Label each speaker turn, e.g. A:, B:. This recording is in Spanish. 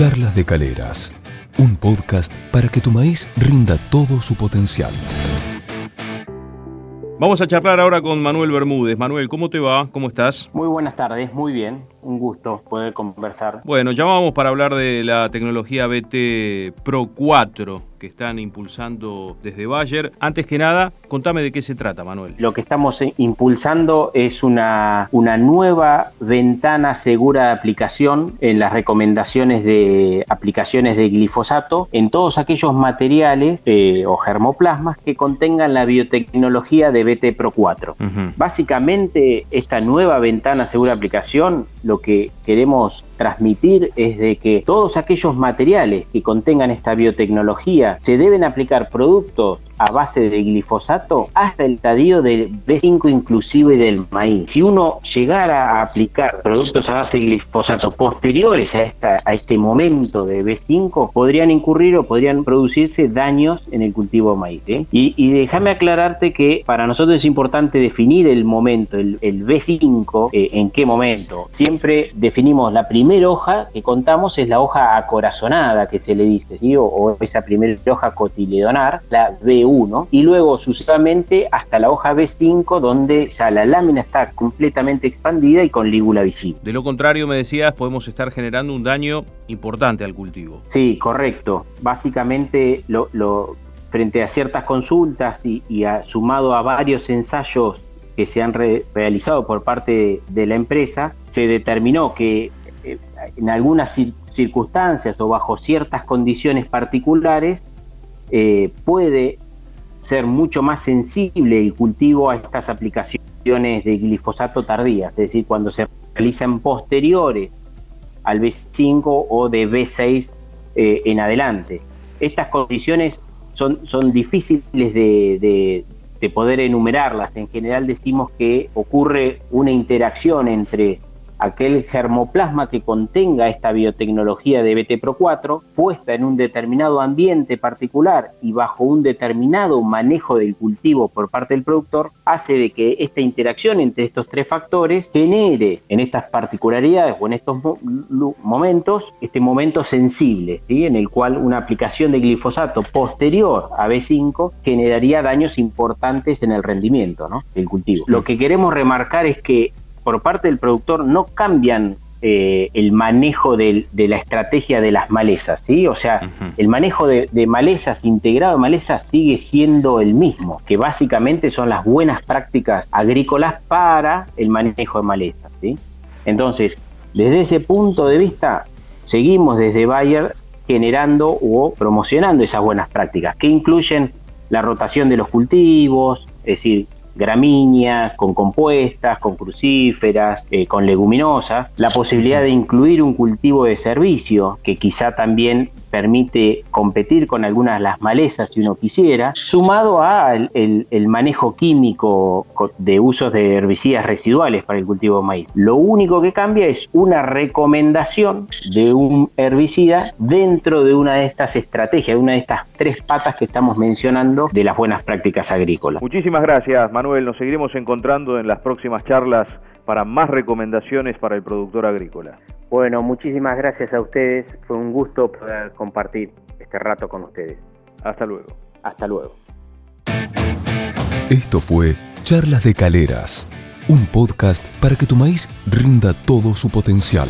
A: Charlas de Caleras, un podcast para que tu maíz rinda todo su potencial.
B: Vamos a charlar ahora con Manuel Bermúdez. Manuel, ¿cómo te va? ¿Cómo estás?
C: Muy buenas tardes, muy bien. Un gusto poder conversar.
B: Bueno, llamamos para hablar de la tecnología BT Pro 4 que están impulsando desde Bayer. Antes que nada, contame de qué se trata, Manuel.
C: Lo que estamos impulsando es una, una nueva ventana segura de aplicación en las recomendaciones de aplicaciones de glifosato en todos aquellos materiales eh, o germoplasmas que contengan la biotecnología de BT Pro 4. Básicamente, esta nueva ventana segura de aplicación lo que queremos transmitir es de que todos aquellos materiales que contengan esta biotecnología se deben aplicar productos a base de glifosato hasta el estadio del B5 inclusive del maíz. Si uno llegara a aplicar productos a base de glifosato posteriores a, esta, a este momento de B5, podrían incurrir o podrían producirse daños en el cultivo de maíz. ¿eh? Y, déjame aclararte que para nosotros es importante definir el momento, el, B5, eh, en qué momento. Siempre definimos la primera hoja que contamos es la hoja acorazonada que se le dice, o, o esa primera hoja cotiledonar, la B1 y luego sucesivamente hasta la hoja B5 donde ya la lámina está completamente expandida y con lígula visible.
B: De lo contrario, me decías, podemos estar generando un daño importante al cultivo.
C: Sí, correcto. Básicamente lo, frente a ciertas consultas y, sumado a varios ensayos que se han realizado por parte de, la empresa, se determinó que eh, en algunas circunstancias o bajo ciertas condiciones particulares eh, puede ser mucho más sensible el cultivo a estas aplicaciones de glifosato tardías, es decir, cuando se realizan posteriores al B5 o de B6 eh, en adelante. Estas condiciones son, son difíciles de, de poder enumerarlas. En general decimos que ocurre una interacción entre aquel germoplasma que contenga esta biotecnología de BT Pro 4, puesta en un determinado ambiente particular y bajo un determinado manejo del cultivo por parte del productor, hace de que esta interacción entre estos tres factores genere en estas particularidades o en estos momentos este momento sensible, en el cual una aplicación de glifosato posterior a B5 generaría daños importantes en el rendimiento del cultivo. Lo que queremos remarcar es que por parte del productor no cambian eh, el manejo de, la estrategia de las malezas, ¿sí? O sea, el manejo de, malezas, integrado de malezas, sigue siendo el mismo, que básicamente son las buenas prácticas agrícolas para el manejo de malezas, ¿sí? Entonces, desde ese punto de vista, seguimos desde Bayer generando o promocionando esas buenas prácticas, que incluyen la rotación de los cultivos, es decir, gramíneas, con compuestas, con crucíferas, eh, con leguminosas, la posibilidad de incluir un cultivo de servicio que quizá también permite competir con algunas de las malezas si uno quisiera, sumado a manejo químico de usos de herbicidas residuales para el cultivo de maíz. Lo único que cambia es una recomendación de un herbicida dentro de una de estas estrategias, de una de estas tres patas que estamos mencionando de las buenas prácticas agrícolas.
B: Muchísimas gracias, Manuel. Nos seguiremos encontrando en las próximas charlas para más recomendaciones para el productor agrícola.
C: Bueno, muchísimas gracias a ustedes. Fue un gusto poder compartir este rato con ustedes.
B: Hasta luego.
C: Hasta luego.
A: Esto fue Charlas de Caleras, un podcast para que tu maíz rinda todo su potencial.